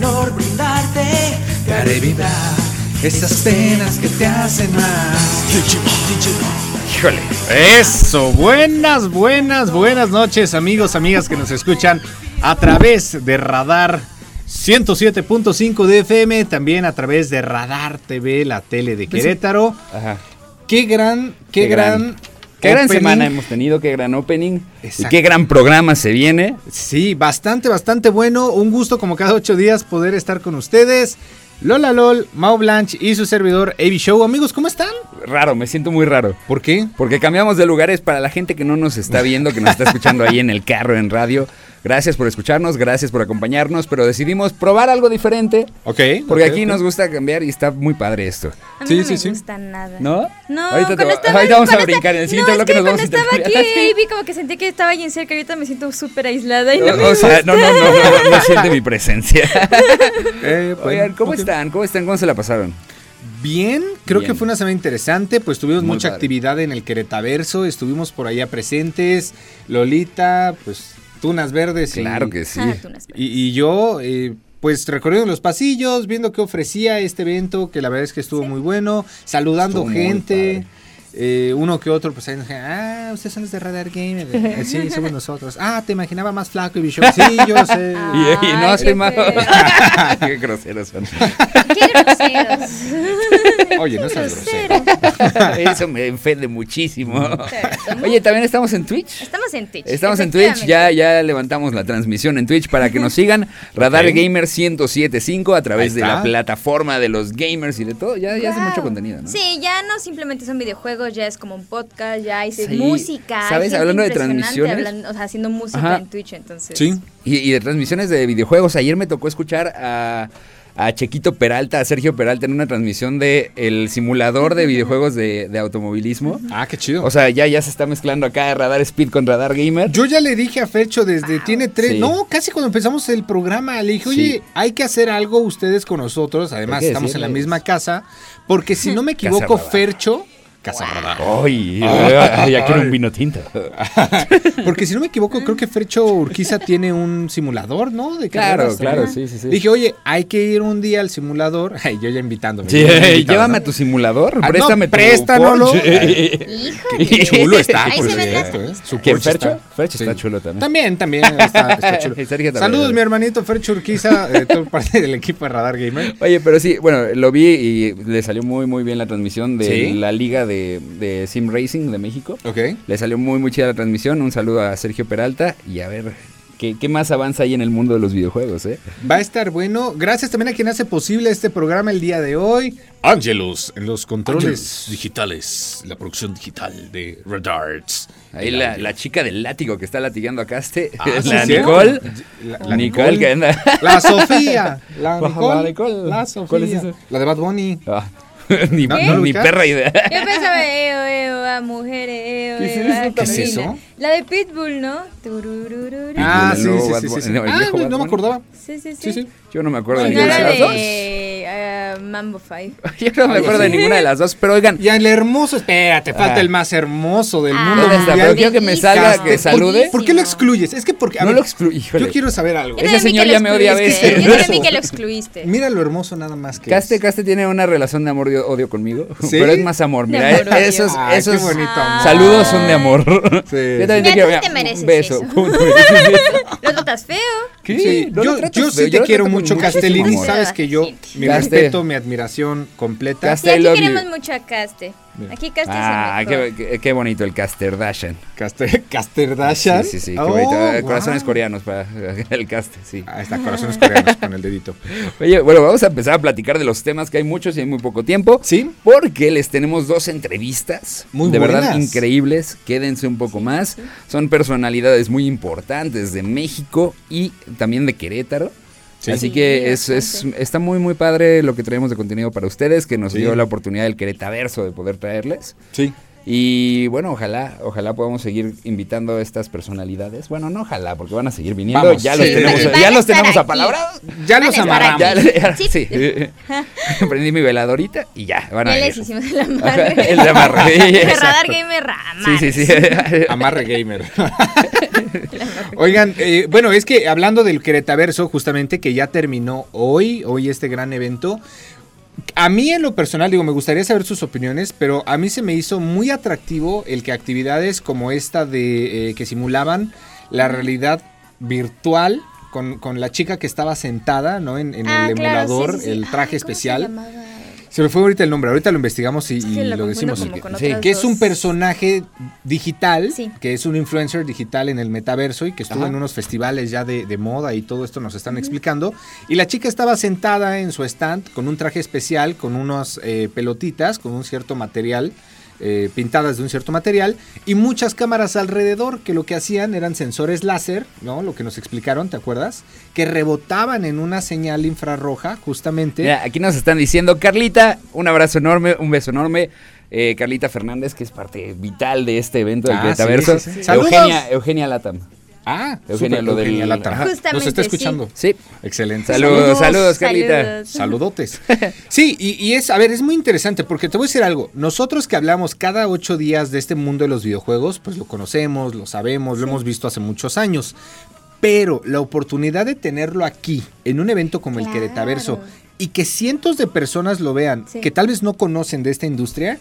calor brindarte, te haré vibrar esas penas que te hacen más. Híjole, eso, buenas, buenas, buenas noches amigos, amigas que nos escuchan a través de Radar 107.5 de FM, también a través de Radar TV, la tele de Querétaro. Ajá. Qué gran, qué, Qué gran... gran- Qué gran semana hemos tenido, qué gran opening. Y qué gran programa se viene. Sí, bastante, bastante bueno. Un gusto como cada ocho días poder estar con ustedes. Lola LOL, Mau Blanche y su servidor Avi Show. Amigos, ¿cómo están? Raro, me siento muy raro. ¿Por qué? Porque cambiamos de lugares para la gente que no nos está viendo, que nos está escuchando ahí en el carro, en radio. Gracias por escucharnos, gracias por acompañarnos, pero decidimos probar algo diferente. Ok. Porque aquí nos gusta cambiar y está muy padre esto. A mí Sí, no sí, me sí. gusta nada. ¿No? No, Ahorita, te estaba, ahorita vamos a brincar en el siguiente no, bloque es que nos vamos a cuando estaba aquí, intercambiar. Avi, como que sentí que estaba bien cerca, ahorita me siento súper aislada y no, O, me o sea, gusta. no, no, no, no, no siente mi presencia. Eh, bueno, Oigan, ¿cómo están? ¿Cómo están? ¿Cómo se la pasaron? Bien, creo Bien. que fue una semana interesante, pues tuvimos Muy mucha padre. actividad en el Queretaverso, estuvimos por allá presentes, Lolita, pues Tunas Verdes y- Claro que sí. Ah, y, y yo, eh, pues recorriendo los pasillos, viendo qué ofrecía este evento, que la verdad es que estuvo muy bueno, saludando Estuvo muy gente. Eh, uno que otro, pues ahí nos dijeron, ah, ustedes son los de Radar Gamer. Eh, sí, somos nosotros. Ah, te imaginaba más flaco y bicho. Sí, yo sé. Y, y no qué más. Qué groseros son. Qué groseros. Oye, no seas grosero. Eso me ofende muchísimo. Oye, también estamos en Twitch. Estamos en Twitch. Estamos en Twitch, ya, ya levantamos la transmisión en Twitch para que nos sigan. Radar Ok. Gamer 1075 a través de la plataforma de los gamers y de todo. Ya, ya hace mucho contenido, ¿no? Sí, ya no simplemente son videojuegos, ya es como un podcast, ya hay Sí. música. ¿Sabes? Hablando de transmisiones. hablando- o sea, haciendo música Ajá. en Twitch, entonces. Sí. Y, y de transmisiones de videojuegos. Ayer me tocó escuchar a, a Chequito Peralta, a Sergio Peralta en una transmisión de el simulador de videojuegos de, de automovilismo. Ah, qué chido. O sea, ya, ya se está mezclando acá Radar Speed con Radar Gamer. Yo ya le dije a Fercho desde tiene tres, Sí. no, casi cuando empezamos el programa, le dije, oye, Sí. hay que hacer algo ustedes con nosotros, además estamos en la misma casa, porque si no me equivoco. Fercho, Casa Radar. Ay, Ay. ya quiero un vino tinto. Porque si no me equivoco, creo que Fercho Urquiza tiene un simulador, ¿no? De Claro, carreras claro, sí, sí, sí. Dije, oye, hay que ir un día al simulador. Ay, yo ya invitándome. Sí, yo ya invitado, llévame ¿no? a tu simulador, Ah, no, préstame tu préstamelo. Porsche. Híjole. Qué chulo está, Ahí por se las cierto, ¿eh? Su ¿Quién, Porsche Fercho? está- Fercho sí. está chulo también. También, también está, está chulo. También. Saludos, mi hermanito Fercho Urquiza, eh, todo parte del equipo de Radar Gamer. Oye, pero sí, bueno, lo vi y le salió muy, muy bien la transmisión de ¿Sí? la Liga de, de Sim Racing de México. Ok. Le salió muy, muy chida la transmisión. Un saludo a Sergio Peralta y a ver qué, qué más avanza ahí en el mundo de los videojuegos, ¿eh? Va a estar bueno. Gracias también a quien hace posible este programa el día de hoy. Angelus, en los controles digitales, la producción digital de Radarts. Ahí la, la chica del látigo que está latigando a Caste, Ah, la. Nicole. La, la Nicole, que anda. La Sofía. La La Nicole. Nicole. La ¿Cuál es Sofía. esa? La de Bad Bunny. Ah, ni, ¿No- ni no ubicas? perra idea. Yo pensaba, eo, eo, a mujeres, eo, ¿Qué es eo, eso? a ¿Qué es eso? La de Pitbull, ¿no? Ah, sí, sí, Bad sí, sí, Ah, no me acordaba. Sí, sí, sí. Sí, sí. Yo no me acuerdo de No ah, Mambo 5. Yo no me acuerdo de ninguna de las dos, pero oigan. Y el hermoso, espérate, falta Ah. el más hermoso del Ah, mundo ¿Dónde está? Pero quiero que me salga, que ¿Por- salude. ¿Por, qué lo excluyes? Es que porque. a No ver, lo excluí. Yo quiero saber algo. Ese señor ya me odia a veces. Yo Eso. que lo excluiste. Mira lo hermoso nada más que. Caste, es. Caste tiene una relación de amor y odio conmigo, ¿Sí? pero es más amor. Mira, amor, odio. esos, Ay, esos qué bonito amor. saludos son de amor. Sí. Yo también te Mira, quiero. mira, te mereces beso. Lo tratas feo. ¿Qué? Sí, No yo, yo sí te quiero mucho, Castellini. Sabes que yo, mi Caste. respeto, mi admiración completa. Caste. Sí, aquí love queremos you. mucho a Caste. Mira. Aquí Caste Ah, es el mejor. qué, qué- qué bonito el Casterdashan. Caste, Casterdashan. Sí, sí, sí, qué Oh, bonito. Eh, wow. Corazones coreanos para el caste, sí. Ahí está, corazones coreanos con el dedito. Oye, bueno, vamos a empezar a platicar de los temas que hay muchos y hay muy poco tiempo. Sí. Porque les tenemos dos entrevistas. Muy De verdad increíbles. Quédense un poco más. Son personalidades muy importantes de México y también de Querétaro. Sí. Así Sí, que es, es- está muy, muy padre lo que traemos de contenido para ustedes, que nos Sí. dio la oportunidad del Queretaverso de poder traerles. Sí. Y bueno, ojalá, ojalá podamos seguir invitando a estas personalidades. Bueno, no ojalá, porque van a seguir viniendo. Vamos, ya los tenemos, Van ya los tenemos aquí. apalabrados. Ya Van los amarramos. Ya, aquí. ya, Sí. sí. Prendí mi veladorita y ya, van a Ya les hicimos el amarre. El de amarre. Radar Gamer Rama. Sí, sí, sí. Amarre gamer. Oigan, eh, bueno, es que hablando del Queretaverso, justamente que ya terminó hoy, hoy este gran evento. A mí en lo personal, digo, me gustaría saber sus opiniones, pero a mí se me hizo muy atractivo el que actividades como esta de eh, que simulaban la realidad virtual con, con la chica que estaba sentada, ¿no? En, en Ah, el claro, emulador, sí, sí. el traje ¿cómo se especial. Se me fue ahorita el nombre, ahorita lo investigamos y, lo decimos. como con Sí, otras Que es un personaje digital, Sí. que es un influencer digital en el metaverso y que estuvo Ajá. en unos festivales ya de, de moda y todo esto nos están explicando. Y la chica estaba sentada en su stand con un traje especial, con unas eh, pelotitas, con un cierto material, eh, pintadas de un cierto material, y muchas cámaras alrededor que lo que hacían eran sensores láser, ¿no? Lo que nos explicaron, ¿te acuerdas? Que rebotaban en una señal infrarroja, justamente. Mira, aquí nos están diciendo, Carlita, un abrazo enorme, un beso enorme. Eh, Carlita Fernández, que es parte vital de este evento del Ah, Queretaverso. sí, sí, sí. ¡Saludos! Eugenia, Eugenia Latam. Ah, Eugenia, lo del- Eugenia Latam. Ajá. Nos Justamente, está sí. escuchando. Sí. Excelente. Saludos, saludos, Carlita. Saludos. Saludotes. Sí, y, y es, a ver, es muy interesante porque te voy a decir algo. Nosotros que hablamos cada ocho días de este mundo de los videojuegos, pues lo conocemos, lo sabemos, lo hemos visto hace muchos años. Pero la oportunidad de tenerlo aquí, en un evento como el Claro. Queretaverso, y que cientos de personas lo vean, Sí. que tal vez no conocen de esta industria.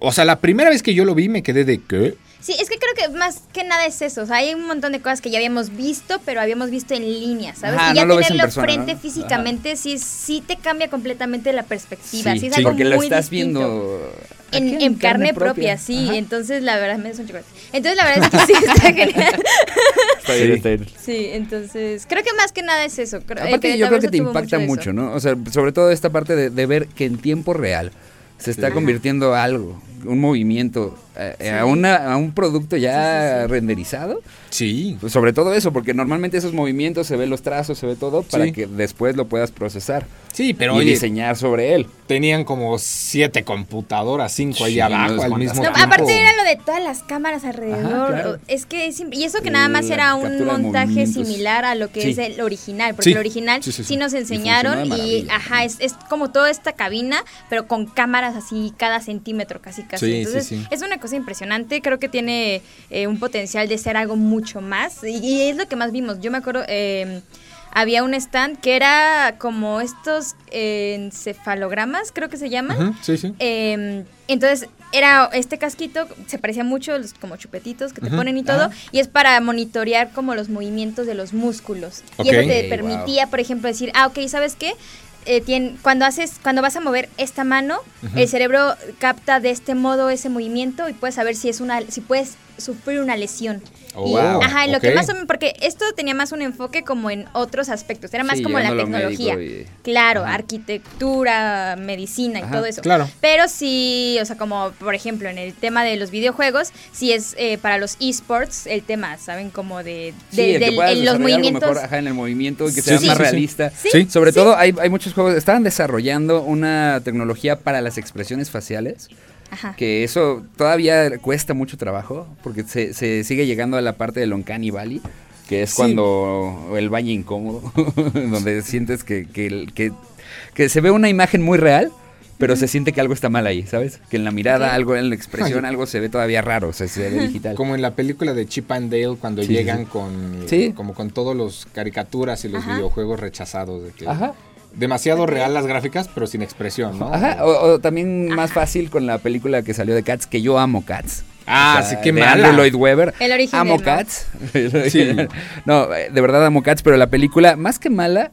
O sea, la primera vez que yo lo vi me quedé de ¿qué? Sí, es que creo que más que nada es eso. O sea, hay un montón de cosas que ya habíamos visto, pero habíamos visto en línea, ¿sabes? Ajá, y ya no lo ves en tenerlo persona, frente ¿no? físicamente sí, sí te cambia completamente la perspectiva. Sí, es sí, algo porque lo muy estás distinto. viendo En, carne, propia, sí. Ajá. Entonces, la verdad, me da un chocolate. Entonces, la verdad es que sí, está genial. Está bien, Sí. está bien. Sí, entonces, creo que más que nada es eso. Creo- el Aparte, yo creo que te impacta mucho, ¿no? O sea, sobre todo esta parte de, de ver que en tiempo real se está Sí. convirtiendo algo, un movimiento, eh, a, una, a un producto ya Sí, sí, sí. renderizado. Sí. Pues sobre todo eso, porque normalmente esos movimientos se ven los trazos, se ve todo, para Sí. que después lo puedas procesar Sí, pero y oye, diseñar sobre él. tenían como siete computadoras, cinco ahí Sí, abajo no, al mismo No, tiempo. aparte era lo de todas las cámaras alrededor. claro. Es que es y eso que nada más La era un montaje similar a lo que Sí. es el original, porque Sí. el original Sí, sí, sí, sí. nos Y enseñaron y, maravilla. ajá, es, es como toda esta cabina, pero con cámaras así cada centímetro casi casi. Sí, sí, Entonces, sí. es una cosa impresionante, creo que tiene eh, un potencial de ser algo mucho más y, y es lo que más vimos. Yo me acuerdo eh, había un stand que era como estos eh, encefalogramas, creo que se llaman. Sí, sí. Eh, entonces era este casquito, se parecía mucho los como chupetitos que te ponen y todo, y es para monitorear como los movimientos de los músculos. Y eso te permitía, por ejemplo, decir, ah, ok, ¿sabes qué? Eh, tien- cuando haces, cuando vas a mover esta mano, el cerebro capta de este modo ese movimiento y puedes saber si es una, si puedes sufrir una lesión. Oh, wow, ajá, en lo que más o menos, porque esto tenía más un enfoque como en otros aspectos, era más Sí, como la tecnología. y- Claro, Ajá. arquitectura, medicina y Ajá, todo eso. claro. Pero sí, o sea, como por ejemplo en el tema de los videojuegos, sí es eh, para los esports el tema, ¿saben? Como de, Sí, el los movimientos. mejor, ajá, en el movimiento, que Sí, sea sí, más realista. Sobre todo hay, hay muchos juegos, estaban desarrollando una tecnología para las expresiones faciales, Ajá. que eso todavía cuesta mucho trabajo, porque se, se sigue llegando a la parte del Uncanny Valley, que es Sí. cuando el baño incómodo, donde sientes que, que, el- que, que se ve una imagen muy real, pero se siente que algo está mal ahí, ¿sabes? Que en la mirada, algo en la expresión, algo se ve todavía raro, o sea, se ve digital. Como en la película de Chip and Dale cuando Sí, llegan sí. con Sí. como con todos los caricaturas y los Ajá. videojuegos rechazados de que Ajá. Demasiado real las gráficas pero sin expresión, ¿no? Ajá, o, o también más fácil con la película que salió de Cats, que yo amo Cats. Ah, sí, qué de mala. Andrew Lloyd Webber. El original, Amo ¿no? Cats. Sí. no, eh, de verdad amo Cats, pero la película, más que mala,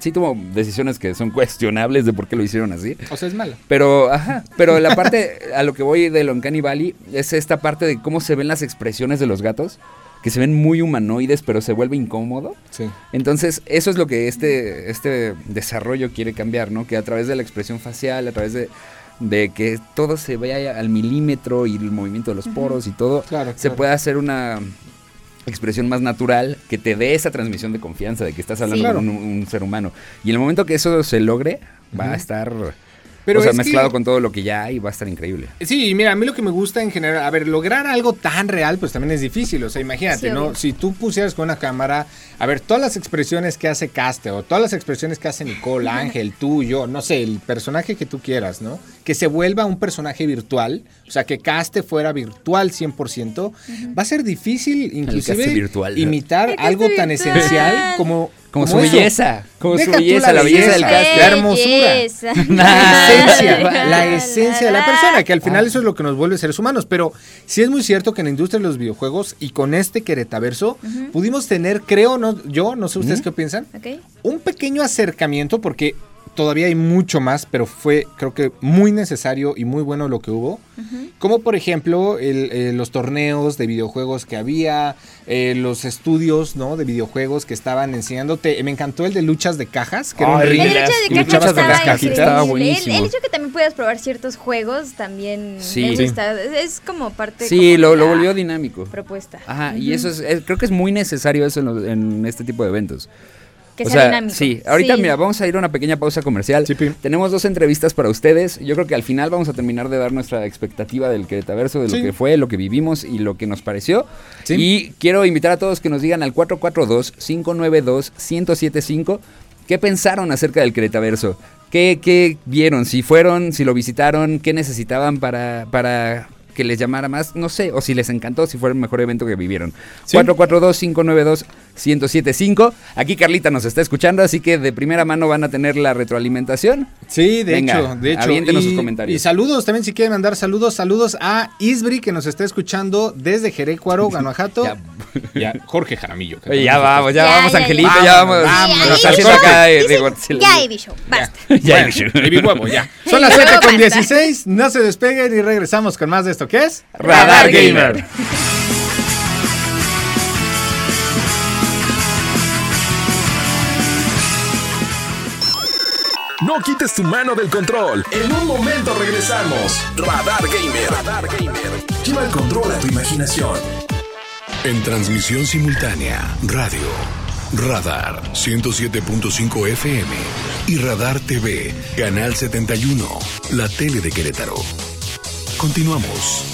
sí tuvo decisiones que son cuestionables de por qué lo hicieron así. O sea, es mala. Pero, ajá, pero la parte a lo que voy de Uncanny Valley es esta parte de cómo se ven las expresiones de los gatos, que se ven muy humanoides, pero se vuelve incómodo. Sí. Entonces, eso es lo que este, este desarrollo quiere cambiar, ¿no? Que a través de la expresión facial, a través de, de que todo se vea al milímetro y el movimiento de los poros y todo, Claro, se claro. pueda hacer una expresión más natural que te dé esa transmisión de confianza de que estás hablando Sí. con un, un ser humano. Y en el momento que eso se logre, va a estar Pero o sea, que- mezclado con todo lo que ya hay, va a estar increíble. Sí, mira, a mí lo que me gusta en general, a ver, lograr algo tan real, pues también es difícil. O sea, imagínate, Sí, ¿no? Si tú pusieras con una cámara, a ver, todas las expresiones que hace Caste, o todas las expresiones que hace Nicole, Ángel, tú, yo, no sé, el personaje que tú quieras, ¿no? Que se vuelva un personaje virtual, o sea, que Caste fuera virtual 100%, va a ser difícil, inclusive, virtual. imitar algo tan virtual. esencial como. Como, su eso. belleza, como Deja su belleza, la belleza del cast. La hermosura. Belleza. La esencia, la esencia de la persona, que al final eso es lo que nos vuelve seres humanos. Pero sí es muy cierto que en la industria de los videojuegos y con este Queretaverso pudimos tener, creo, no, yo, no sé ustedes qué piensan, Ok. un pequeño acercamiento porque todavía hay mucho más, pero fue creo que muy necesario y muy bueno lo que hubo. Como por ejemplo el, eh, los torneos de videojuegos que había, eh, los estudios ¿no? de videojuegos que estaban enseñándote. Me encantó el de luchas de cajas, que era un Ay, ring El de luchabas con las estaba cajitas. Estaba El, buenísimo. el hecho que también puedas probar ciertos juegos también Sí. me gusta. Es, es como parte Sí, como de lo, volvió dinámico. propuesta. Ajá, y eso es, es- creo que es muy necesario eso en, los- en este tipo de eventos. Que o sea sea, dinámico. sí, ahorita Sí. mira, vamos a ir a una pequeña pausa comercial. Sí. Tenemos dos entrevistas para ustedes. Yo creo que al final vamos a terminar de dar nuestra expectativa del Queretaverso, de lo Sí. que fue, lo que vivimos y lo que nos pareció. Sí. Y quiero invitar a todos que nos digan al 442-592-1075 qué pensaron acerca del Queretaverso. ¿Qué, qué vieron? Si fueron, si lo visitaron, qué necesitaban para, para que les llamara más, no sé, o si les encantó, si fue el mejor evento que vivieron. Sí. 442-592-1075. Aquí Carlita nos está escuchando, así que de primera mano van a tener la retroalimentación. Sí, de Venga, hecho, de hecho. y, sus comentarios. y saludos también si quieren mandar saludos, saludos a Isbri que nos está escuchando desde Jerecuaro, Guanajuato. Ya. Jorge Jaramillo. que Oye, ya vamos, ya, Ya, vamos, Angelito, ya. ya vamos. Vamos, nos vamos, está haciendo vamos. acá de, de Dicen, Godzilla. ya, Evi Show, basta. Ya, baby huevo, ya. Son las 7 luego con basta. 16. No se despeguen y regresamos con más de esto. ¿Qué es? Radar Gamer. No quites tu mano del control. En un momento regresamos. Radar Gamer. Radar Gamer. Lleva el control a tu imaginación. En transmisión simultánea, radio, Radar 107.5 FM y Radar TV, Canal 71, la tele de Querétaro. Continuamos.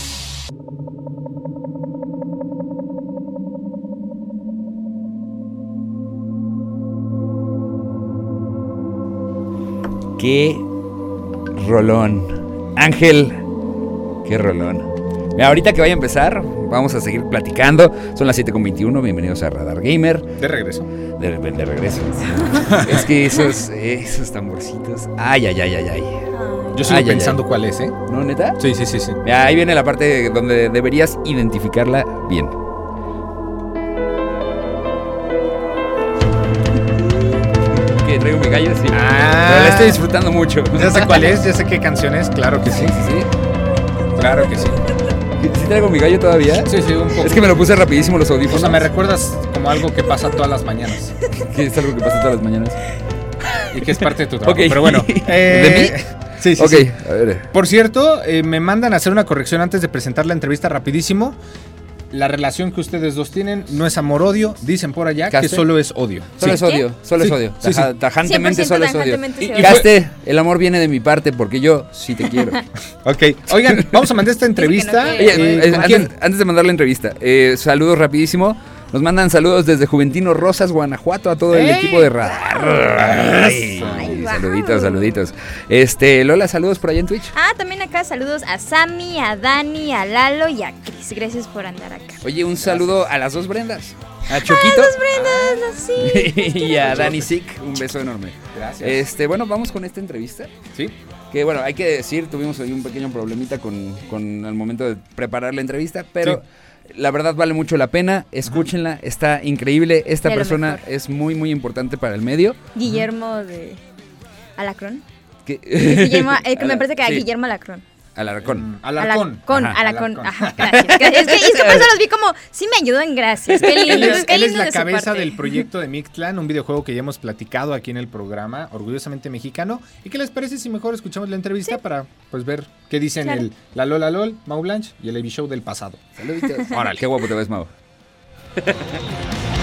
Qué rolón. Ángel, qué rolón. Mira, ahorita que vaya a empezar, vamos a seguir platicando. Son las 7.21, bienvenidos a Radar Gamer. De regreso. De, de regreso. es que esos, esos tamborcitos. Ay, ay, ay, ay, ay. Yo sigo Ay, pensando ay. cuál es, ¿eh? ¿No, neta? Sí, sí, sí, sí. Ahí viene la parte donde deberías identificarla bien. Que traigo mi gallo, sí. Ah. Pero la estoy disfrutando mucho. Ya sé cuál es, ya sé qué canción es. Claro que sí. Sí, sí, sí. Claro que sí. ¿Sí traigo mi gallo todavía? Sí, sí, un poco. Es que me lo puse rapidísimo los O audífonos. sea, me recuerdas como algo que pasa todas las mañanas. Que es algo que pasa todas las mañanas. Y que es parte de tu trabajo. Ok. Pero bueno. ¿De mí? Sí, sí, ok, sí. a ver. Por cierto, eh, me mandan a hacer una corrección antes de presentar la entrevista rapidísimo. La relación que ustedes dos tienen no es amor-odio, dicen por allá que solo es odio. Solo Sí. es odio, solo es odio. sí, sí. Taja- Tajantemente 100% solo es odio. tajantemente Y- y Caste, el amor viene de mi parte porque yo sí te quiero. Ok, oigan, vamos a mandar esta entrevista. eh, eh, ¿con antes, antes de mandar la entrevista, eh, saludos rapidísimo. Nos mandan saludos desde Juventino Rosas, Guanajuato, a todo el equipo de Radar. Ay, saluditos, saluditos. Este, Lola, saludos por allá en Twitch. Ah, también acá saludos a Sammy, a Dani, a Lalo y a Chris. Gracias por andar acá. Oye, un saludo a las dos Brendas. A Choquito Los Brendas, así. y a Dani Sick. Un beso enorme. Gracias. Este, bueno, vamos con esta entrevista. Sí. Que bueno, hay que decir, tuvimos ahí un pequeño problemita con, con el momento de preparar la entrevista, pero la verdad vale mucho la pena, escúchenla, está increíble, esta De persona es muy muy importante para el medio. Guillermo de Alacrón. Que, Guillermo, eh, que me parece que era Guillermo Alacrón. Alarcón. Alarcón. Ajá. Alarcón. Ajá, gracias. gracias. Es que, es que por eso los vi como, sí me ayudan, gracias. Qué lindo, Él es, qué él es lindo la de cabeza parte. del proyecto de Mictlan, un videojuego que ya hemos platicado aquí en el programa, orgullosamente mexicano. ¿Y qué les parece si mejor escuchamos la entrevista para pues ver qué dicen Claro. el La Lola LOL, Mau Blanche y el Evi Show del pasado? Saluditos. Órale, qué guapo te ves, Mau.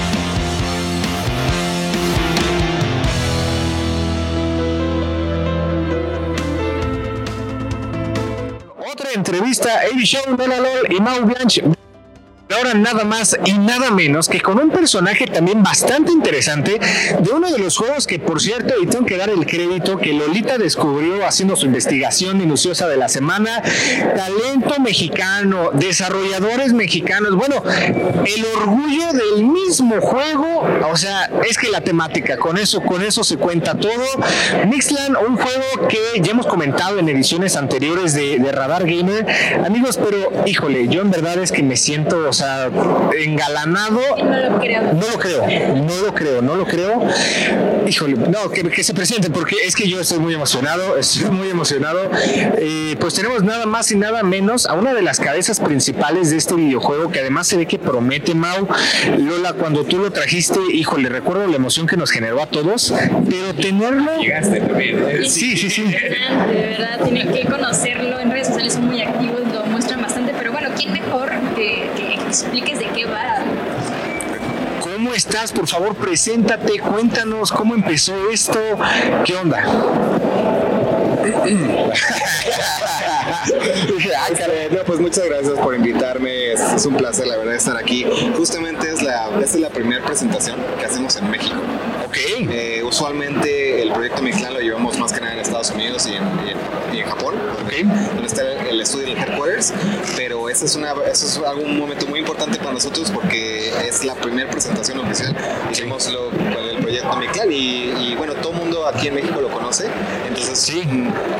entrevista a Eddie Show, Lola Lol y Mau Blanche. Ahora nada más y nada menos que con un personaje también bastante interesante de uno de los juegos que por cierto, y tengo que dar el crédito que Lolita descubrió haciendo su investigación minuciosa de la semana, talento mexicano, desarrolladores mexicanos, bueno, el orgullo del mismo juego, o sea, es que la temática, con eso, con eso se cuenta todo. Mixland, un juego que ya hemos comentado en ediciones anteriores de, de Radar Gamer, amigos, pero híjole, yo en verdad es que me siento, o sea, engalanado. No lo creo. No lo creo, no lo creo, no lo creo. Híjole, no, que, que se presente, porque es que yo estoy muy emocionado, estoy muy emocionado. Eh, pues tenemos nada más y nada menos a una de las cabezas principales de este videojuego, que además se ve que promete, Mau. Lola, cuando tú lo trajiste, híjole, recuerdo la emoción que nos generó a todos, pero tenerlo... Llegaste también. Sí, sí, sí. De verdad, tienen que conocerlo. En redes sociales son muy activos, lo muestran bastante. Pero bueno, ¿quién mejor que, que expliques de qué va? ¿Cómo estás? Por favor, preséntate, cuéntanos cómo empezó esto, qué onda. Ay, caray, no, pues muchas gracias por invitarme. Es, es un placer, la verdad, estar aquí. Justamente es la, esta es la primera presentación que hacemos en México. Ok. Eh, usualmente el proyecto Mi Clan lo llevamos más que nada en Estados Unidos y en, y en- y en Japón, donde está el estudio del headquarters. Pero ese es, una, eso es un momento muy importante para nosotros porque es la primera presentación oficial. Hicimos lo, el proyecto y, y, bueno, todo el mundo aquí en México lo conoce. Entonces Sí.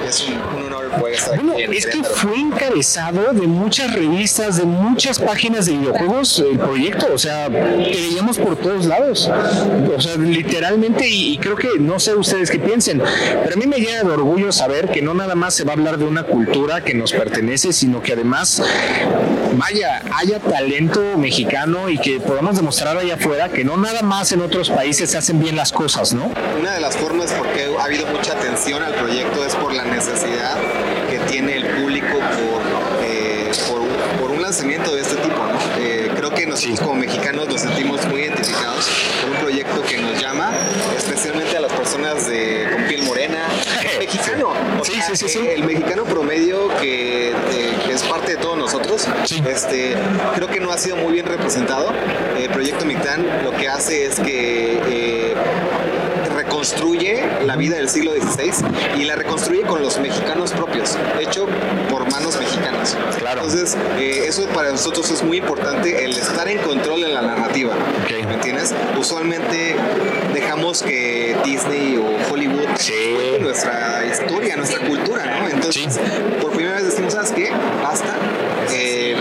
es un, un honor poder estar Bueno, aquí en es que fue encabezado de muchas revistas, de muchas páginas de videojuegos el proyecto, o sea, veíamos por todos lados, o sea, literalmente, y, y creo que no sé ustedes qué piensen, pero a mí me llena de orgullo saber que no nada más se va a hablar de una cultura que nos pertenece, sino que además, vaya, haya talento mexicano y que podamos demostrar allá afuera que no nada más en otros países se hacen bien las cosas, ¿no? Una de las formas por qué ha habido mucha atención al proyecto es por la necesidad que tiene el público por, eh, por, por un lanzamiento de este tipo. ¿no? Eh, creo que nosotros como mexicanos nos sentimos muy identificados por un proyecto que nos llama, especialmente a las personas de, con piel morena, mexicano. O Sí, sea, sí, sí, sí. eh, El mexicano promedio que, eh, que es parte de todos nosotros, Sí. este, creo que no ha sido muy bien representado. El proyecto Mictán lo que hace es que eh, reconstruye la vida del siglo XVI y la reconstruye con los mexicanos propios, hecho por manos mexicanas. Claro. Entonces, eh, eso para nosotros es muy importante, el estar en control en la narrativa. Ok. ¿Me entiendes? Usualmente dejamos que Disney o Hollywood Sí. nuestra historia, nuestra cultura, ¿no? Entonces, por primera vez decimos, ¿sabes qué? Basta. Eh,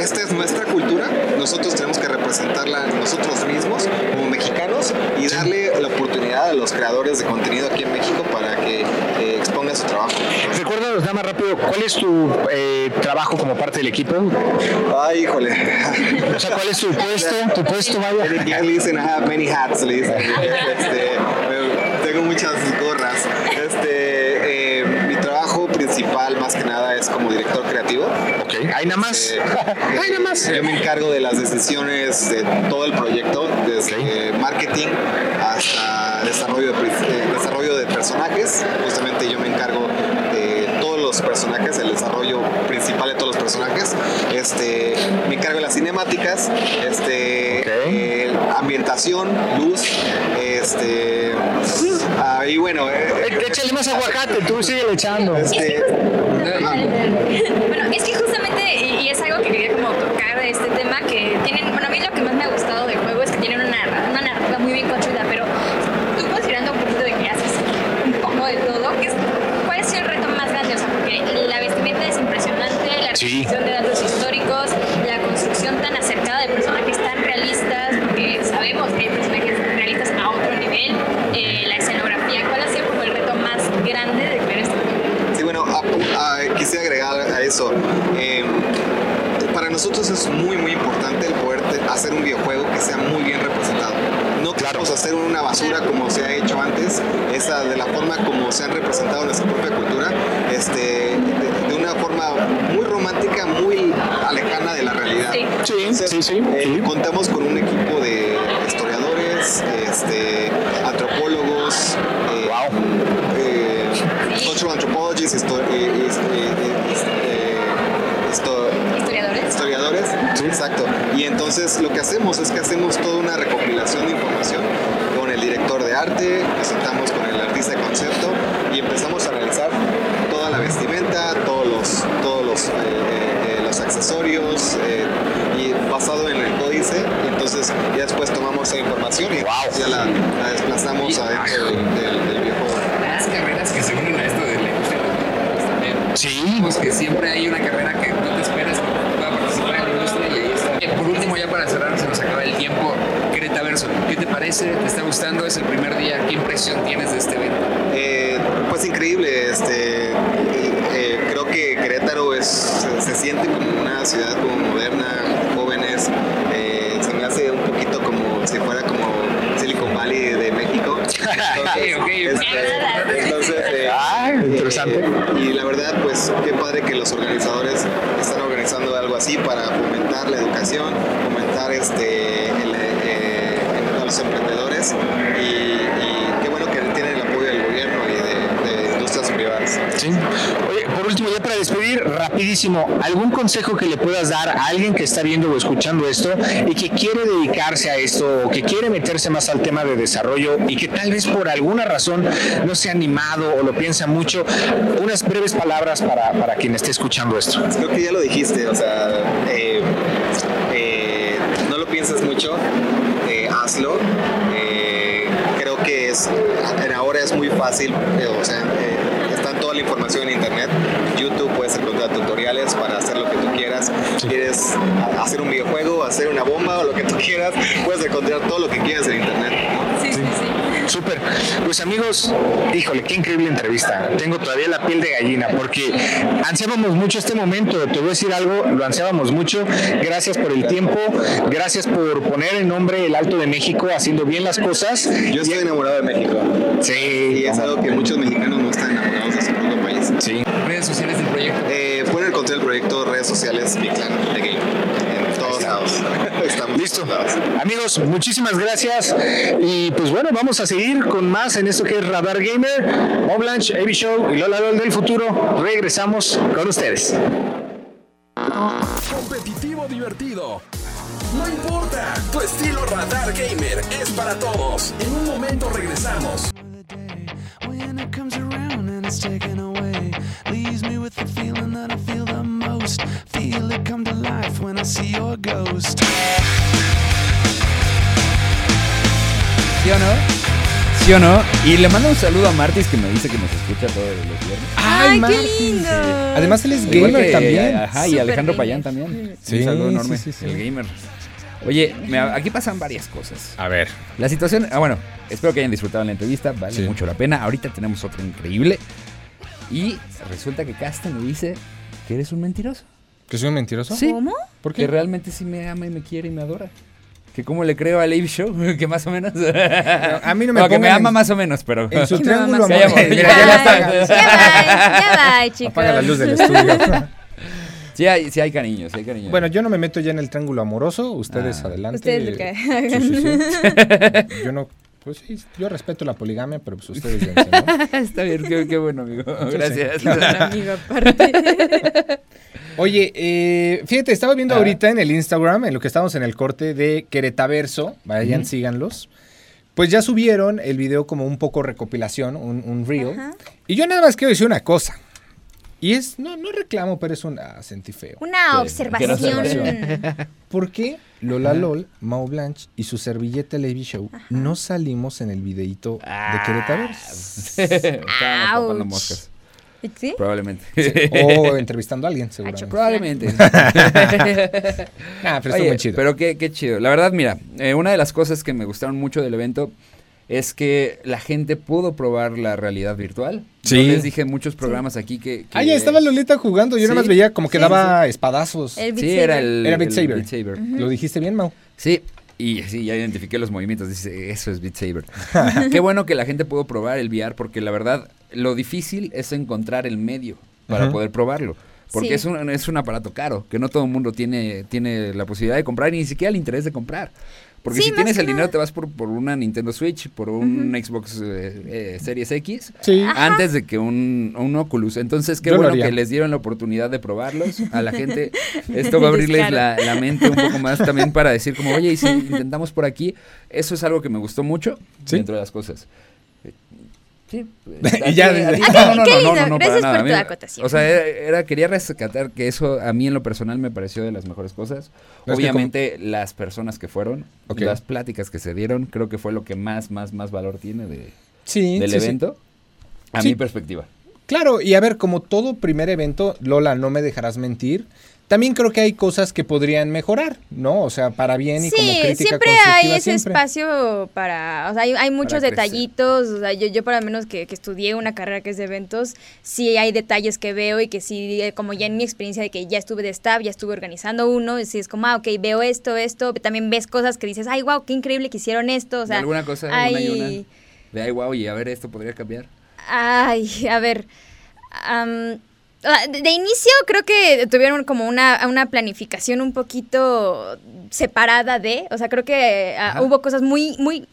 esta es nuestra cultura, nosotros tenemos que representarla nosotros mismos como mexicanos y darle la oportunidad a los creadores de contenido aquí en México para que eh, expongan su trabajo. Recuérdanos nada más rápido, ¿cuál es tu eh, trabajo como parte del equipo? Ay, híjole. O sea, ¿cuál es tu puesto? Tu puesto, vaya. En inglés le dicen I have many hats, le dicen. Este, tengo muchas gorras. Este, eh, mi trabajo principal más que nada es como director creativo. Ok, ahí nada más. Eh, Ahí nada más. Yo me encargo de las decisiones de todo el proyecto, desde marketing hasta desarrollo de, eh, desarrollo de personajes. Justamente yo me encargo de todos los personajes, el desarrollo principal de todos los personajes. Este, me encargo de las cinemáticas, este, eh, ambientación, luz, este, ah, y bueno, eh, Eh, Échale más aguacate, tú sigue echando. este, Bueno, es que justamente, y, y es algo que quería como tocar de este tema, que tienen, bueno, a mí lo que más me ha gustado del juego es que tienen una, una narrativa muy bien construida, pero tú considerando un poquito de que haces un poco de todo, ¿qué es- ¿cuál es el reto más grande? O sea, porque la vestimenta es impresionante, la Sí. representación de datos históricos, la construcción tan acercada de personajes tan realistas, porque sabemos que hay personajes realistas a otro nivel, eh, la escenografía, ¿cuál ha sido como el reto más grande de crear este juego? Sí, bueno, a- a- quisiera agregar a eso. eh, para nosotros es muy, muy importante el poder hacer un videojuego que sea muy bien representado. No queremos hacer una basura como se ha hecho antes, esa de la forma como se han representado nuestra propia cultura, este, de, de una forma muy romántica, muy alejana de la realidad. Sí. Sí, Entonces, sí, sí, eh, sí. Contamos con un equipo de historiadores, este, antropólogos, eh, Wow. eh, cultural anthropologists, histo- esto, historiadores. Historiadores, sí. exacto. Y entonces lo que hacemos es que hacemos toda una recopilación de información con el director de arte, nos sentamos con el artista de concepto y empezamos a analizar toda la vestimenta, todos los, todos los, eh, eh, eh, los accesorios. Eh, y basado en el códice, entonces ya después tomamos esa información y wow. ya la, la desplazamos adentro del, del, del, viejo. Las carreras que se unen a Sí. Pues que siempre hay una carrera que no te esperas que pueda participar en la industria y ahí está. Eh, Por último, ya para cerrar, se nos acaba el tiempo. Querétaverso, ¿qué te parece? ¿Te está gustando? Es el primer día. ¿Qué impresión tienes de este evento? Eh, pues increíble, este, eh, creo que Querétaro es, se, se siente como una ciudad como moderna, jóvenes, eh, se me hace un poquito como si fuera como Silicon Valley de México. Entonces, Ok, ok. este, entonces, eh, Ah, interesante. eh, y la verdad, pues qué padre que los organizadores están organizando algo así para fomentar la educación, fomentar este, el, eh, a los emprendedores y, y qué bueno que tienen el apoyo del gobierno y de, de industrias privadas. Sí. Oye, por último, ya para despedir, rapidísimo, ¿algún consejo que le puedas dar a alguien que está viendo o escuchando esto y que quiere dedicarse a esto o que quiere meterse más al tema de desarrollo y que tal vez por alguna razón no se ha animado o lo piensa mucho? Unas breves palabras para, para quien esté escuchando esto. Creo que ya lo dijiste, o sea, eh, eh, no lo pienses mucho, eh, hazlo. Eh, creo que es, ahora es muy fácil, eh, o sea, eh, está toda la información en internet. En tutoriales para hacer lo que tú quieras. Quieres a- hacer un videojuego, hacer una bomba o lo que tú quieras, puedes encontrar todo lo que quieras en internet. ¿no? Sí, sí, sí. Súper. Pues amigos, híjole, qué increíble entrevista. Tengo todavía la piel de gallina porque ansiábamos mucho este momento. Te voy a decir algo, lo ansiábamos mucho. Gracias por el tiempo, gracias por poner el nombre El Alto de México haciendo bien las cosas. Yo estoy enamorado de México Sí, y es algo que muchos mexicanos no están enamorados de su propio país. sí. Redes sociales del proyecto. Eh, sociales Big Clan Game en todos lados. Estamos Listo. lados. Amigos, muchísimas gracias. Y pues bueno, vamos a seguir con más en esto que es Radar Gamer, Moblanch, AB Show y Lola LOL del futuro. Regresamos con ustedes. Competitivo divertido. No importa, tu estilo Radar Gamer es para todos. En un momento regresamos. Leaves me with the feeling that I feel the most. Feel it come to life when I see your ghost. ¿Sí o no? ¿Sí o no? Y le mando un saludo a Martis que me dice que nos escucha todos los viernes. ¡Ay, qué Martis. lindo! Además, él es Igual gamer que- también. Ajá, y Alejandro gamer. Payán también. Sí, un saludo enorme. sí, sí, sí. El gamer. Oye, me- aquí pasan varias cosas. A ver. La situación, ah, bueno, espero que hayan disfrutado la entrevista, vale Sí. mucho la pena. Ahorita tenemos otra increíble. Y resulta que Casta me dice que eres un mentiroso. ¿Que soy un mentiroso? Sí. ¿Cómo? ¿Por Que qué? realmente sí me ama y me quiere y me adora. Que como le creo a Lave Show, que más o menos. a mí no me que me ama en- más o menos, pero. En su triángulo Mira, ya la Ay, apaga. ya va, ya va, chicos. Apaga la luz del estudio. Sí hay, sí hay cariño, sí hay cariño. bueno, yo no me meto ya en el triángulo amoroso. Ustedes Ah. adelante. Ustedes lo que Sí, sí, sí. Yo no. Pues sí, yo respeto la poligamia, pero pues ustedes dense, ¿no? Está bien, qué, qué bueno, amigo. Gracias. Amigo, aparte. Oye, eh, fíjate, estaba viendo Ah. ahorita en el Instagram, en lo que estamos en el corte de Queretaverso, vayan, Ujú. síganlos. Pues ya subieron el video como un poco recopilación, un, un reel. Y yo nada más quiero decir una cosa. Y es, no, no reclamo, pero es un, ah, sentí feo. Una ¿Qué? ¿Qué era observación. ¿Por qué Lola LOL, Mau Blanche y su servilleta Levy Show no salimos en el videíto Ah. de? Estábamos moscas. ¿Sí? Probablemente. O entrevistando a alguien, seguramente. Probablemente. Ah, pero estuvo Oye, muy chido. Pero qué, qué chido. La verdad, mira, eh, una de las cosas que me gustaron mucho del evento es que la gente pudo probar la realidad virtual. Sí. Yo les dije en muchos programas aquí que... que- Ah, ya estaba Lolita jugando. Yo Sí. nada más veía como que Sí, daba espadazos. El Beat Sí, Saber. era el... Era Beat el Saber. ¿Lo dijiste bien, Mau? Sí, y sí, ya identifiqué los movimientos. Dice, eso es Beat Saber. Qué bueno que la gente pudo probar el VR, porque la verdad, lo difícil es encontrar el medio para poder probarlo. Porque Sí. es, un, es un aparato caro, que no todo el mundo tiene, tiene la posibilidad de comprar, y ni siquiera el interés de comprar. Porque Sí, si tienes el dinero nada. te vas por, por una Nintendo Switch, por un Xbox eh, eh, Series X, Sí. antes de que un, un Oculus. Entonces, qué Yo bueno que les dieron la oportunidad de probarlos a la gente. Esto va a abrirles la, la mente un poco más también para decir como, oye, y si intentamos por aquí, eso es algo que me gustó mucho Sí. dentro de las cosas. Eh, Sí. Y ya ¿A a no, no, no, no, Gracias por A tu acotación. O sea, era, era- quería rescatar que eso a mí en lo personal me pareció de las mejores cosas. No, es que Obviamente las personas que fueron, Ok. las pláticas que se dieron, creo que fue lo que más, más, más valor tiene de, Sí, del sí, sí. evento. A Sí. mi perspectiva. Claro, y a ver, como todo primer evento, Lola, no me dejarás mentir. También creo que hay cosas que podrían mejorar, ¿no? O sea, para bien y como Sí, crítica siempre hay ese siempre. espacio para, o sea, hay, hay muchos detallitos, o sea, yo, yo por lo menos que, que estudié una carrera que es de eventos, sí hay detalles que veo y que sí, eh, como ya en mi experiencia de que ya estuve de staff, ya estuve organizando uno, y sí es como, ah, ok, veo esto, esto, también ves cosas que dices, ay, wow, qué increíble que hicieron esto, o ¿De sea, alguna cosa, y hay- una? De ay, wow, y a ver, esto podría cambiar. Ay, a ver. ah, de, de inicio creo que tuvieron como una, una planificación un poquito separada de, o sea, creo que ah, Ajá. hubo cosas muy, muy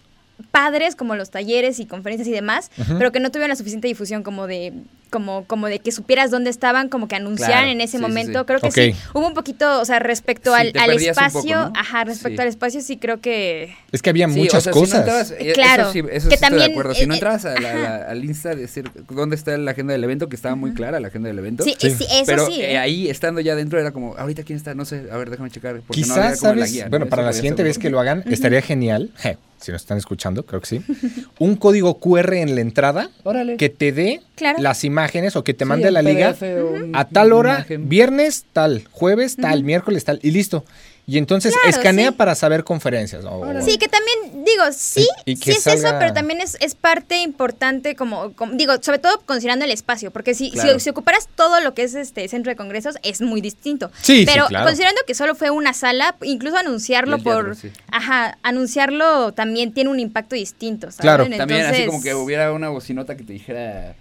padres como los talleres y conferencias y demás, pero que no tuvieron la suficiente difusión como de como como de que supieras dónde estaban, como que anunciaran Claro, en ese sí, momento. sí. Creo que sí. Hubo un poquito, o sea, respecto Sí, al, al poco, espacio, ¿no? ajá, respecto Sí. al espacio sí creo que Es que había Sí, muchas o sea, si no cosas. entrabas- eh, Claro, Eso sí, eso que sí estoy también, de acuerdo. Si no eh, entrabas a la- al Insta, decir dónde está la agenda del evento, que estaba muy clara la agenda del evento. sí, Sí. sí, eso pero sí. eh, ¿eh? ahí estando ya dentro era como, ahorita quién está, no sé, a ver, déjame checar. porque no Quizás, había como la ¿sabes? guía, ¿no? bueno, para la siguiente vez que lo hagan, estaría genial, je, si nos están escuchando, creo que sí, un código QR en la entrada Órale. que te dé Claro. las imágenes o que te mande la liga PDF a tal hora, imagen. viernes tal, jueves tal, miércoles tal, y listo. Y entonces Claro, escanea sí. para saber conferencias. o- Sí, que también, digo, sí, Y- y sí es eso, pero también es, es parte importante, como, como- digo, sobre todo considerando el espacio, porque si, si- Claro. si, ocuparas todo lo que es este centro de congresos, es muy distinto. Sí, sí, pero claro. considerando que solo fue una sala, incluso anunciarlo teatro, por, sí. ajá, anunciarlo también tiene un impacto distinto. Claro. También así Entonces- como que hubiera una bocinota que te dijera,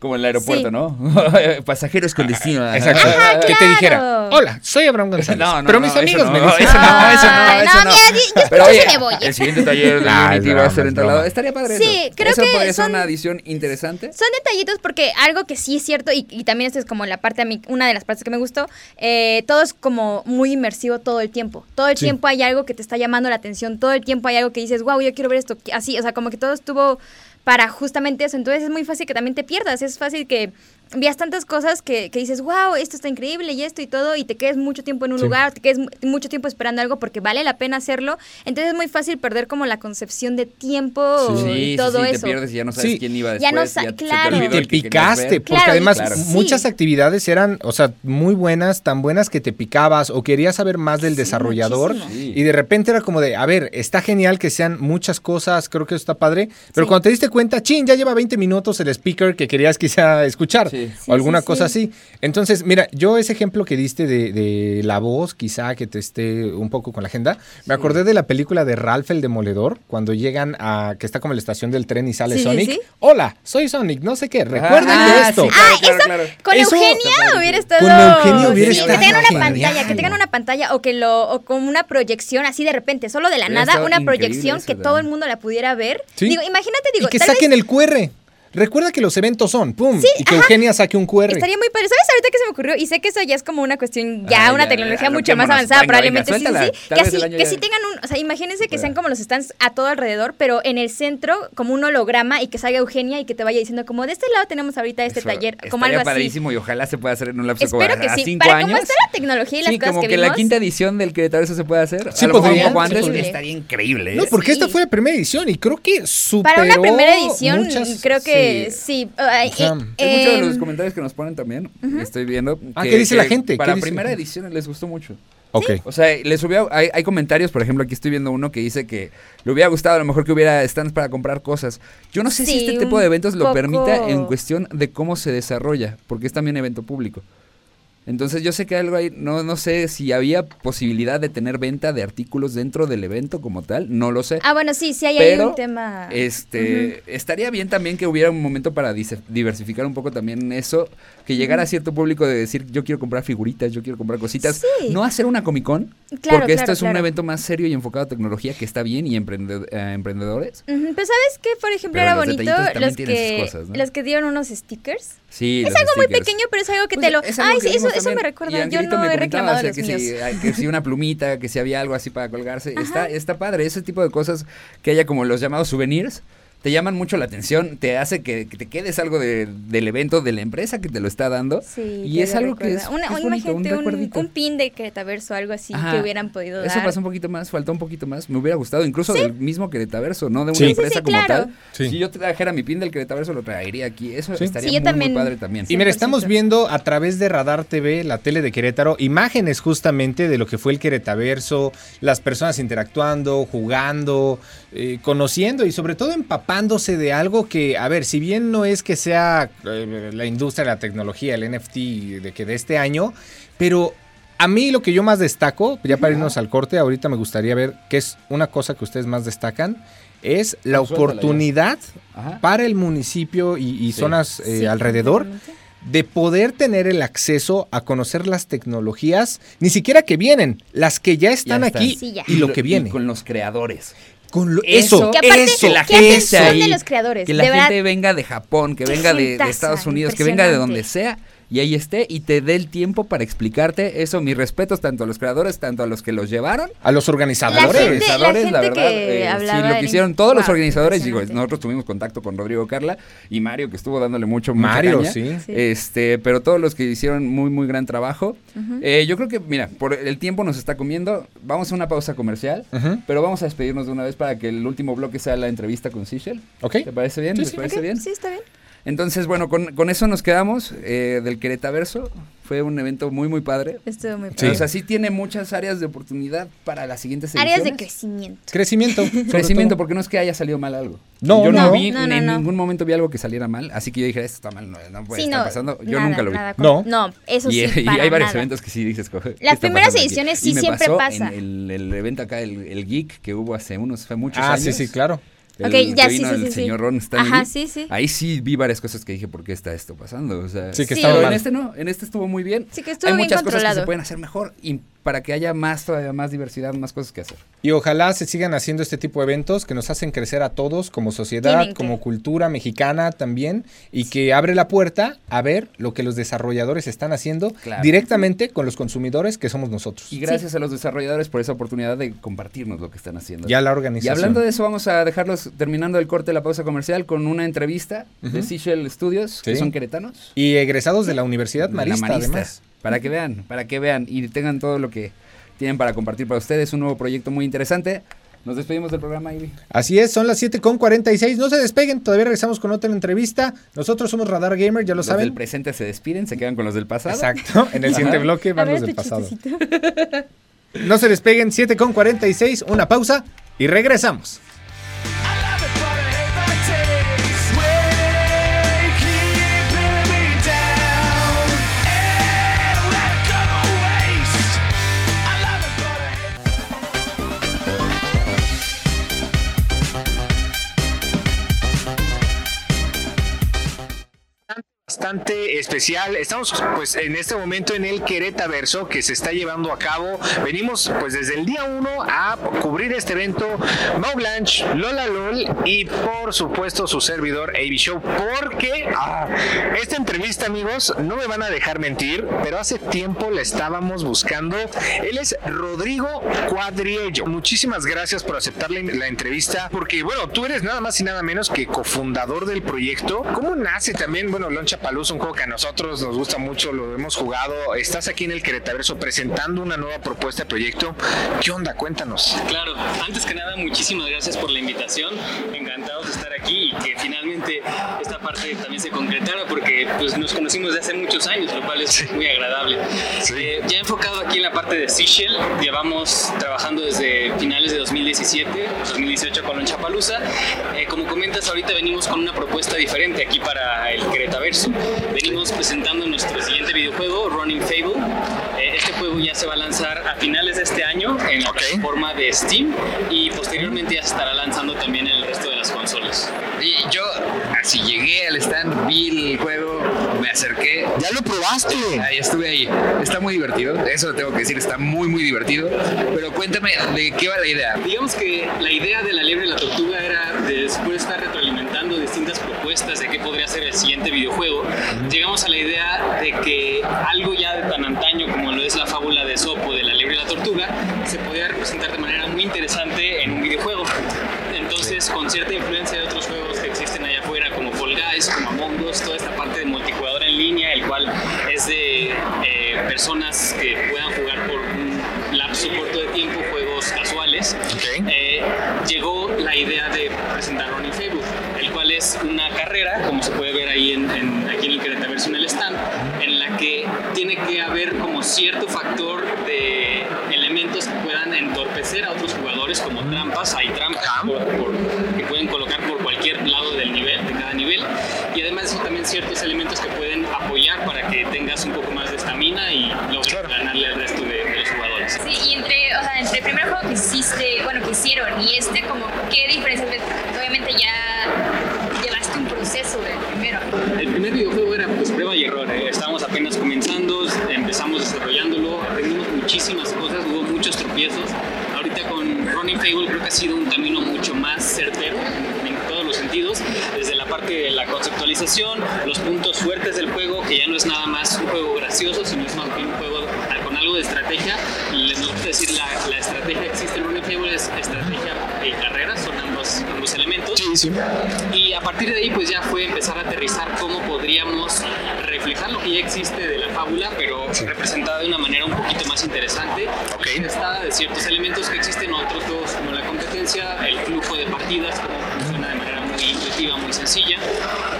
como en el aeropuerto, Sí. ¿no? Pasajeros con destino. Exacto. Ajá, que te dijera, hola, soy Abraham González. No, no, pero no, mis eso amigos no, me no, dicen, eso no, "Ah, eso no, eso no, no. mira, yo- yo Pero oye, me voy. el siguiente taller es definitivo va a ser broma. Estaría padre Sí, eso. creo Eso que podría ser son- una edición interesante. Son detallitos porque algo que sí es cierto y, y también esto es como la parte a mí, una de las partes que me gustó, eh, todo es como muy inmersivo todo el tiempo. Todo el Sí. tiempo hay algo que te está llamando la atención, todo el tiempo hay algo que dices, wow, yo quiero ver esto, así, o sea, como que todo estuvo para justamente eso. Entonces es muy fácil que también te pierdas, es fácil que veas tantas cosas que, que dices, wow, esto está increíble y esto y todo, y te quedes mucho tiempo en un Sí. lugar, te quedes mu- mucho tiempo esperando algo porque vale la pena hacerlo. Entonces es muy fácil perder como la concepción de tiempo Sí, y sí, todo sí, eso. te pierdes y ya no sabes Sí. quién iba Ya después. no sa- se te claro. te el que querías picaste, ver. porque Claro, además claro. muchas actividades eran, o sea, muy buenas, tan buenas que te picabas o querías saber más del Sí, desarrollador y de repente era como de, a ver, está genial que sean muchas cosas, creo que eso está padre, pero Sí. cuando te diste cuenta, chin, ya lleva 20 minutos el speaker que querías quizá escuchar Sí. O alguna sí, cosa sí. así. Entonces, mira, yo ese ejemplo que diste de, de la voz, quizá que te esté un poco con la agenda, me acordé de la película de Ralph el Demoledor, cuando llegan a, que está como en la estación del tren y sale Sonic. sí. Hola, soy Sonic, no sé qué, recuerden Ah, esto. sí, claro, Ah, claro, eso claro. con Eso- Eugenia hubiera estado. Con Eugenia hubiera sí, estado que tengan una genial. pantalla, que tengan una pantalla o que lo o con una proyección así de repente, solo de la Hubiera nada, una proyección que también. todo el mundo la pudiera ver. Sí. Digo, imagínate, digo, y que tal saquen vez el QR. Recuerda que los eventos son, pum, Sí, y que ajá. Eugenia saque un QR. estaría muy padre. ¿Sabes ahorita que se me ocurrió? Y sé que eso ya es como una cuestión, ya Ah, una ya, tecnología ya, mucho más avanzada, Venga, probablemente venga, sí, sí, suéltala. sí. Tal Que así, que sí tengan un, o sea, imagínense que Pueda. sean como los stands a todo alrededor, pero en el centro como un holograma y que salga Eugenia y que te vaya diciendo como de este lado tenemos ahorita este Eso taller, como algo así. padrísimo y ojalá se pueda hacer en un lapso como Espero que a sí. cinco Para años. cómo está la tecnología y las sí, cosas como que, que, la quinta edición del Querétaro eso se puede hacer. Sí sí antes estaría increíble. No, ¿eh? porque esta Sí. fue la primera edición y creo que superó Para una primera edición, creo que sí. Eh, Hay muchos de los em, comentarios que nos ponen también, estoy viendo. Ah, ¿qué dice la gente? Para primera edición les gustó mucho. Ok. O sea, les hubiera, hay, hay comentarios, por ejemplo, aquí estoy viendo uno que dice que le hubiera gustado a lo mejor que hubiera stands para comprar cosas. Yo no sé si Sí, este tipo de eventos lo permita en cuestión de cómo se desarrolla, porque es también evento público. Entonces yo sé que algo ahí, no, no sé si había posibilidad de tener venta de artículos dentro del evento como tal, no lo sé. Ah, bueno, sí, sí hay ahí Pero, un tema. Este, estaría bien también que hubiera un momento para diversificar un poco también eso, que llegara a cierto público de decir, yo quiero comprar figuritas, yo quiero comprar cositas, Sí. no hacer una Comic Con, Claro, porque esto claro, es un evento más serio y enfocado a tecnología que está bien y emprende- eh, emprendedores. Pero ¿sabes qué? Por ejemplo, Pero era los bonito los que, cosas, ¿no? los que dieron unos stickers. Sí, es algo muy pequeño, pero es algo que Pues, te lo... Ay, que sí, eso, eso me recuerda. Y Yo no me he reclamado o sea, los que míos. si, que si una plumita, que si había algo así para colgarse. Está, está padre, ese tipo de cosas que haya como los llamados souvenirs. Te llaman mucho la atención, te hace que, que te quedes algo de- del evento, de la empresa que te lo está dando. Sí, y es algo que es, Una, es un- bonito, un imagínate un, recuerdito. un pin de Queretaverso, algo así Ajá. que hubieran podido Eso dar. pasó un poquito más, faltó un poquito más. Me hubiera gustado, incluso del mismo Queretaverso, no de una Sí. Sí, sí, empresa sí, como claro. tal. Sí. Si yo trajera mi pin del Queretaverso, lo traería aquí. Eso Sí. estaría muy, también. muy padre también. Y mira, 100%. estamos viendo a través de Radar TV, la tele de Querétaro, imágenes justamente de lo que fue el Queretaverso, las personas interactuando, jugando, eh, conociendo y sobre todo empapándose de algo que, a ver, si bien no es que sea eh, la industria de la tecnología, el NFT de que de este año, pero a mí lo que yo más destaco, ya para irnos al corte, ahorita me gustaría ver qué es una cosa que ustedes más destacan, es la oportunidad para el municipio y, y Sí. zonas eh, Sí, alrededor de poder tener el acceso a conocer las tecnologías, ni siquiera que vienen, las que ya están están. aquí Sí, ya. y lo que viene. con los creadores. Con lo- Eso, eso, Que aparte, eso, que la ¿qué gente atención ahí, de los creadores? Que la de gente verdad, venga de Japón, que venga de, de Estados Unidos, que venga de donde sea y ahí esté y te dé el tiempo para explicarte eso. Mis respetos tanto a los creadores, tanto a los que los llevaron. a los La organizadores. gente- organizadores, gente la verdad, que eh, sí, lo que hicieron todos los organizadores, digo, nosotros tuvimos contacto con Rodrigo Carla y Mario, que estuvo dándole mucho Mario, caña. sí. Sí. Este, pero todos los que hicieron muy, muy gran trabajo. Eh, yo creo que, mira, por el tiempo nos está comiendo. Vamos a una pausa comercial, pero vamos a despedirnos de una vez para que el último bloque sea la entrevista con Sichel. ¿Ok? ¿Te parece bien? Sí, ¿Les sí. parece bien? Sí, está bien. Entonces, bueno, con, con eso nos quedamos eh, del Queretaverso. Fue un evento muy, muy padre. Estuvo muy Sí. padre. O sea, sí tiene muchas áreas de oportunidad para las siguientes Áreas de ediciones. crecimiento. Crecimiento. Crecimiento, todo. porque no es que haya salido mal algo. No, yo no, no. vi, No, no, en no. ningún momento vi algo que saliera mal, así que yo dije, esto está mal, no, no puede Sí, estar no, pasando. Yo nada, nunca lo vi. No. No, eso y, sí, y para hay varios nada. eventos que sí dices, "Coge, ¿qué Las primeras pasando aquí?". ediciones sí Y me siempre pasó pasa. En el, el evento acá, el, el Geek, que hubo hace unos, fue muchos Ah, años. sí, sí, claro. El Ok, que ya, sí, vino sí, el sí, señor Ron Stanley. Ajá, sí, sí. Ahí sí vi varias cosas que dije, ¿por qué está esto pasando? O sea, Sí, que Sí. estaba pero mal. en este no, en este estuvo muy bien. Sí, que estuvo Hay bien muchas cosas que se controlado. pueden hacer mejor y para que haya más, todavía más diversidad, más cosas que hacer. Y ojalá se sigan haciendo este tipo de eventos que nos hacen crecer a todos como sociedad, como cultura mexicana también, y que abre la puerta a ver lo que los desarrolladores están haciendo Claro. directamente con los consumidores que somos nosotros. Y gracias a los desarrolladores por esa oportunidad de compartirnos lo que están haciendo. Ya la Y organización. hablando de eso, vamos a dejarlos terminando el corte de la pausa comercial con una entrevista de. Seashell Studios, que son queretanos. Y egresados de la Universidad de la Marista, Marista, además. Para que vean, para que vean y tengan todo lo que tienen para compartir para ustedes. Un nuevo proyecto muy interesante. Nos despedimos del programa, Ivy. Así es, son las 7 con 46. No se despeguen, todavía regresamos con otra entrevista. Nosotros somos Radar Gamer, ya lo Los del saben. presente se despiden, se quedan con los del pasado. Exacto. En el siguiente bloque A van ver los del pasado. chistecito. No se despeguen, 7 con 46, una pausa y regresamos. Bastante especial. Estamos pues en este momento en el Querétaverso que se está llevando a cabo. Venimos pues desde el día 1 a cubrir este evento. Mau Blanche, Lola LOL y por supuesto su servidor AB Show. Porque ah, esta entrevista amigos no me van a dejar mentir, pero hace tiempo la estábamos buscando. Él es Rodrigo Cuadriello. Muchísimas gracias por aceptar la, la entrevista porque bueno, tú eres nada más y nada menos que cofundador del proyecto. ¿Cómo nace también? Bueno, Loncha Paluz, un juego que a nosotros nos gusta mucho, lo hemos jugado. Estás aquí en el Querétaverso presentando una nueva propuesta de proyecto. ¿Qué onda? Cuéntanos. Claro, antes que nada, muchísimas gracias por la invitación. Encantados de estar aquí y que finalmente esta parte también se concretara porque pues, nos conocimos desde hace muchos años, lo cual es muy agradable. Eh, ya enfocado aquí en la parte de Seashell, llevamos trabajando desde finales de 2017, 2018 con Lonchapalusa. Eh, como comentas, ahorita venimos con una propuesta diferente aquí para el Queretaverso. Venimos presentando nuestro siguiente videojuego, Running Fable. Eh, este juego ya se va a lanzar a finales de este año en la plataforma de Steam y posteriormente ya se estará lanzando también en el resto de las consolas. Y yo, así llegué al stand, vi el juego, me acerqué. ¿Ya lo probaste? Ahí estuve ahí. Está muy divertido, eso lo tengo que decir, está muy, muy divertido. Pero cuéntame, ¿de qué va la idea? Digamos que la idea de la liebre y la tortuga era de después de estar distintas propuestas de qué podría ser el siguiente videojuego, llegamos a la idea de que algo ya de tan antaño como lo es la fábula de Sopo de la liebre y la tortuga se podía representar de manera muy interesante en un videojuego. Entonces, con cierta influencia de otros juegos que existen allá afuera, como Fall Guys, como Among Us, toda esta parte de multijugador en línea, el cual es de eh, personas que puedan ahí en, en- aquí en el Querétaro en el stand, en la que tiene que haber como cierto factor de elementos que puedan entorpecer a otros jugadores, como trampas, hay trampas por- por- que pueden colocar por cualquier lado del nivel, de cada nivel, y además de eso también ciertos elementos que pueden apoyar para que tengas un poco más de estamina y logres ganarle al resto de, de los jugadores. Sí, y entre, o sea, entre el primer juego que hiciste, bueno, que hicieron y este, como, ¿qué diferencia? Obviamente ya muchísimas cosas, hubo muchos tropiezos. Ahorita con Running Fable creo que ha sido un camino mucho más certero en, todos los sentidos, desde la parte de la conceptualización, los puntos fuertes del juego, que ya no es nada más un juego gracioso, sino es más bien un juego de estrategia. Les gusta decir la, la estrategia que existe en Running es estrategia y carrera, son ambos, ambos elementos. Y a partir de ahí pues ya fue empezar a aterrizar cómo podríamos reflejar lo que ya existe de la fábula, pero representada de una manera un poquito más interesante. Está de ciertos elementos que existen en otros juegos como la competencia, el flujo de partidas, cómo funciona de manera muy intuitiva, muy sencilla.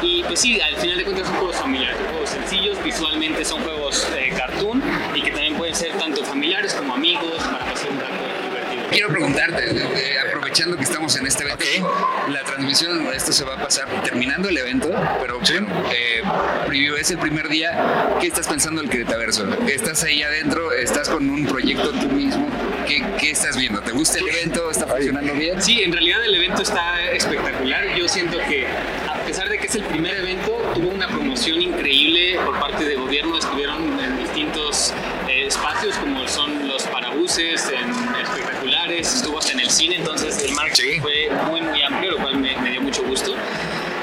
Y pues sí, al final de cuentas son juegos familiares, juegos sencillos, visualmente son juegos eh, cartoon y que también pueden ser tanto familiares como amigos para pasar un rato divertido. Quiero preguntarte, eh, aprovechando que estamos en este evento, la transmisión, esto se va a pasar terminando el evento, pero bueno, eh, preview es el primer día. ¿Qué estás pensando del Queretaverso? ¿Estás ahí adentro? ¿Estás con un proyecto tú mismo? ¿Qué, qué estás viendo? ¿Te gusta el evento? ¿Está funcionando bien? Sí, en realidad el evento está espectacular. Yo siento que a pesar de que es el primer evento, tuvo una promoción increíble por parte de cine, entonces el marketing fue muy muy amplio, lo cual me, me dio mucho gusto.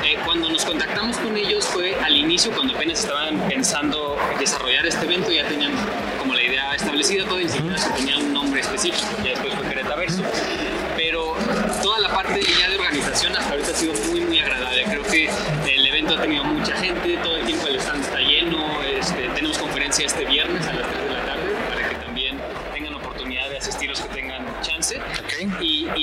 Eh, cuando nos contactamos con ellos fue al inicio, cuando apenas estaban pensando desarrollar este evento, ya tenían como la idea establecida, todo siquiera se tenía un nombre específico, ya después fue Queretaverso. Pero toda la parte ya de organización hasta ahorita ha sido muy, muy agradable. Creo que el evento ha tenido mucha gente,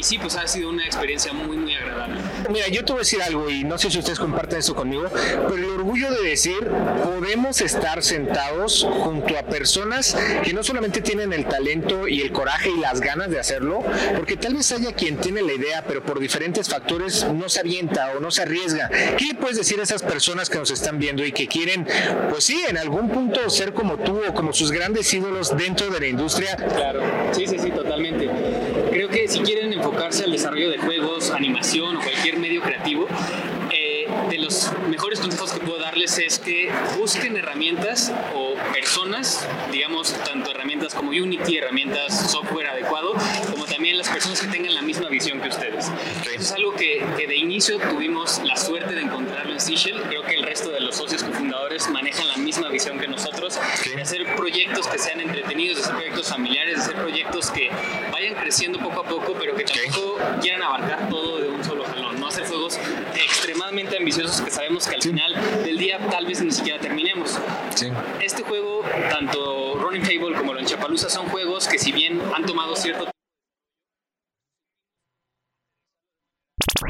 sí, pues ha sido una experiencia muy, muy agradable. Mira, yo te voy a decir algo y no sé si ustedes comparten eso conmigo, pero el orgullo de decir, podemos estar sentados junto a personas que no solamente tienen el talento y el coraje y las ganas de hacerlo, porque tal vez haya quien tiene la idea, pero por diferentes factores no se avienta o no se arriesga. ¿Qué le puedes decir a esas personas que nos están viendo y que quieren, pues sí, en algún punto ser como tú o como sus grandes ídolos dentro de la industria? Claro, sí, sí, sí, totalmente. Si quieren enfocarse al desarrollo de juegos, animación o cualquier medio creativo, eh, de los mejores consejos que puedo darles es que busquen herramientas o personas, digamos, tanto herramientas como Unity, herramientas software adecuado, también las personas que tengan la misma visión que ustedes. Eso es algo que, que de inicio tuvimos la suerte de encontrarlo en Seashell. Creo que el resto de los socios cofundadores manejan la misma visión que nosotros, de hacer proyectos que sean entretenidos, de hacer proyectos familiares, de hacer proyectos que vayan creciendo poco a poco, pero que tampoco quieran abarcar todo de un solo jalón, no hacer juegos extremadamente ambiciosos que sabemos que al final del día tal vez ni siquiera terminemos. Este juego, tanto Running Fable como Lonchapalooza son juegos que si bien han tomado cierto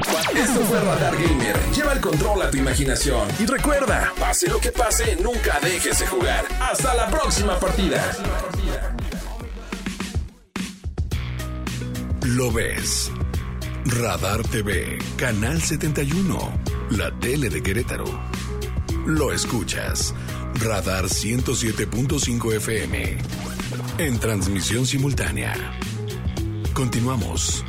Esto fue Radar Gamer. Lleva el control a tu imaginación. Y recuerda, pase lo que pase, nunca dejes de jugar. Hasta la próxima partida. Lo ves. Radar TV, Canal 71, la tele de Querétaro. lo escuchas. Radar 107.5 FM. En transmisión simultánea. Continuamos.